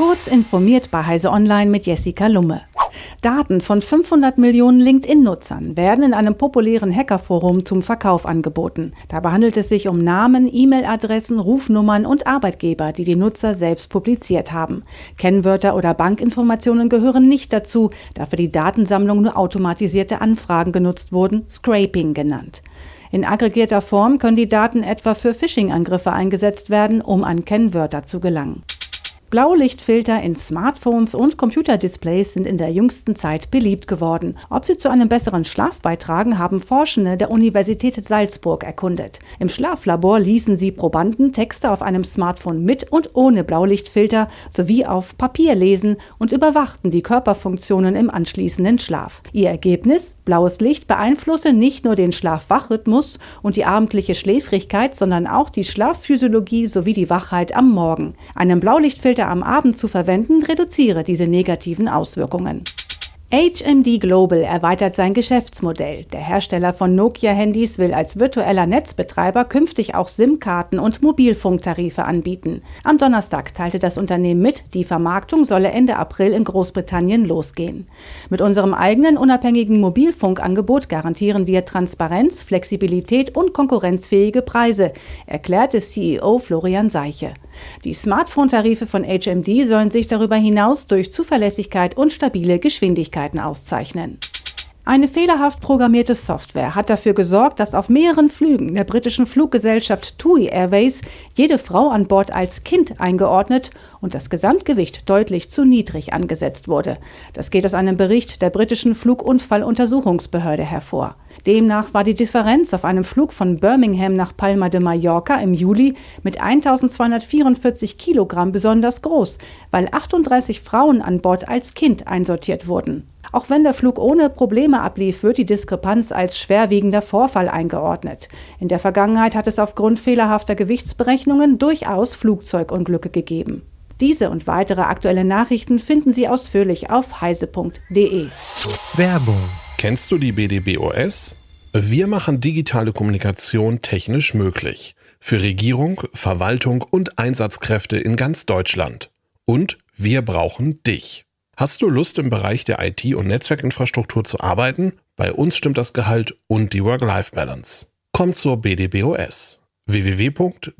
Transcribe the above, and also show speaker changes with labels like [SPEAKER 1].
[SPEAKER 1] Kurz informiert bei Heise Online mit Jessica Lumme. Daten von 500 Millionen LinkedIn-Nutzern werden in einem populären Hackerforum zum Verkauf angeboten. Dabei handelt es sich um Namen, E-Mail-Adressen, Rufnummern und Arbeitgeber, die die Nutzer selbst publiziert haben. Kennwörter oder Bankinformationen gehören nicht dazu, da für die Datensammlung nur automatisierte Anfragen genutzt wurden, Scraping genannt. In aggregierter Form können die Daten etwa für Phishing-Angriffe eingesetzt werden, um an Kennwörter zu gelangen. Blaulichtfilter in Smartphones und Computerdisplays sind in der jüngsten Zeit beliebt geworden. Ob sie zu einem besseren Schlaf beitragen, haben Forschende der Universität Salzburg erkundet. Im Schlaflabor ließen sie Probanden Texte auf einem Smartphone mit und ohne Blaulichtfilter sowie auf Papier lesen und überwachten die Körperfunktionen im anschließenden Schlaf. Ihr Ergebnis? Blaues Licht beeinflusse nicht nur den Schlaf-Wach-Rhythmus und die abendliche Schläfrigkeit, sondern auch die Schlafphysiologie sowie die Wachheit am Morgen. Einem Blaulichtfilter später am Abend zu verwenden, reduziere diese negativen Auswirkungen. HMD Global erweitert sein Geschäftsmodell. Der Hersteller von Nokia-Handys will als virtueller Netzbetreiber künftig auch SIM-Karten und Mobilfunktarife anbieten. Am Donnerstag teilte das Unternehmen mit, die Vermarktung solle Ende April in Großbritannien losgehen. Mit unserem eigenen unabhängigen Mobilfunkangebot garantieren wir Transparenz, Flexibilität und konkurrenzfähige Preise, erklärte CEO Florian Seiche. Die Smartphone-Tarife von HMD sollen sich darüber hinaus durch Zuverlässigkeit und stabile Geschwindigkeiten auszeichnen. Eine fehlerhaft programmierte Software hat dafür gesorgt, dass auf mehreren Flügen der britischen Fluggesellschaft TUI Airways jede Frau an Bord als Kind eingeordnet und das Gesamtgewicht deutlich zu niedrig angesetzt wurde. Das geht aus einem Bericht der britischen Flugunfalluntersuchungsbehörde hervor. Demnach war die Differenz auf einem Flug von Birmingham nach Palma de Mallorca im Juli mit 1244 Kilogramm besonders groß, weil 38 Frauen an Bord als Kind einsortiert wurden. Auch wenn der Flug ohne Probleme ablief, wird die Diskrepanz als schwerwiegender Vorfall eingeordnet. In der Vergangenheit hat es aufgrund fehlerhafter Gewichtsberechnungen durchaus Flugzeugunglücke gegeben. Diese und weitere aktuelle Nachrichten finden Sie ausführlich auf heise.de.
[SPEAKER 2] Werbung. Kennst du die BDBOS? Wir machen digitale Kommunikation technisch möglich. Für Regierung, Verwaltung und Einsatzkräfte in ganz Deutschland. Und wir brauchen dich. Hast du Lust im Bereich der IT- und Netzwerkinfrastruktur zu arbeiten? Bei uns stimmt das Gehalt und die Work-Life-Balance. Komm zur BDBOS. www.bdbos.de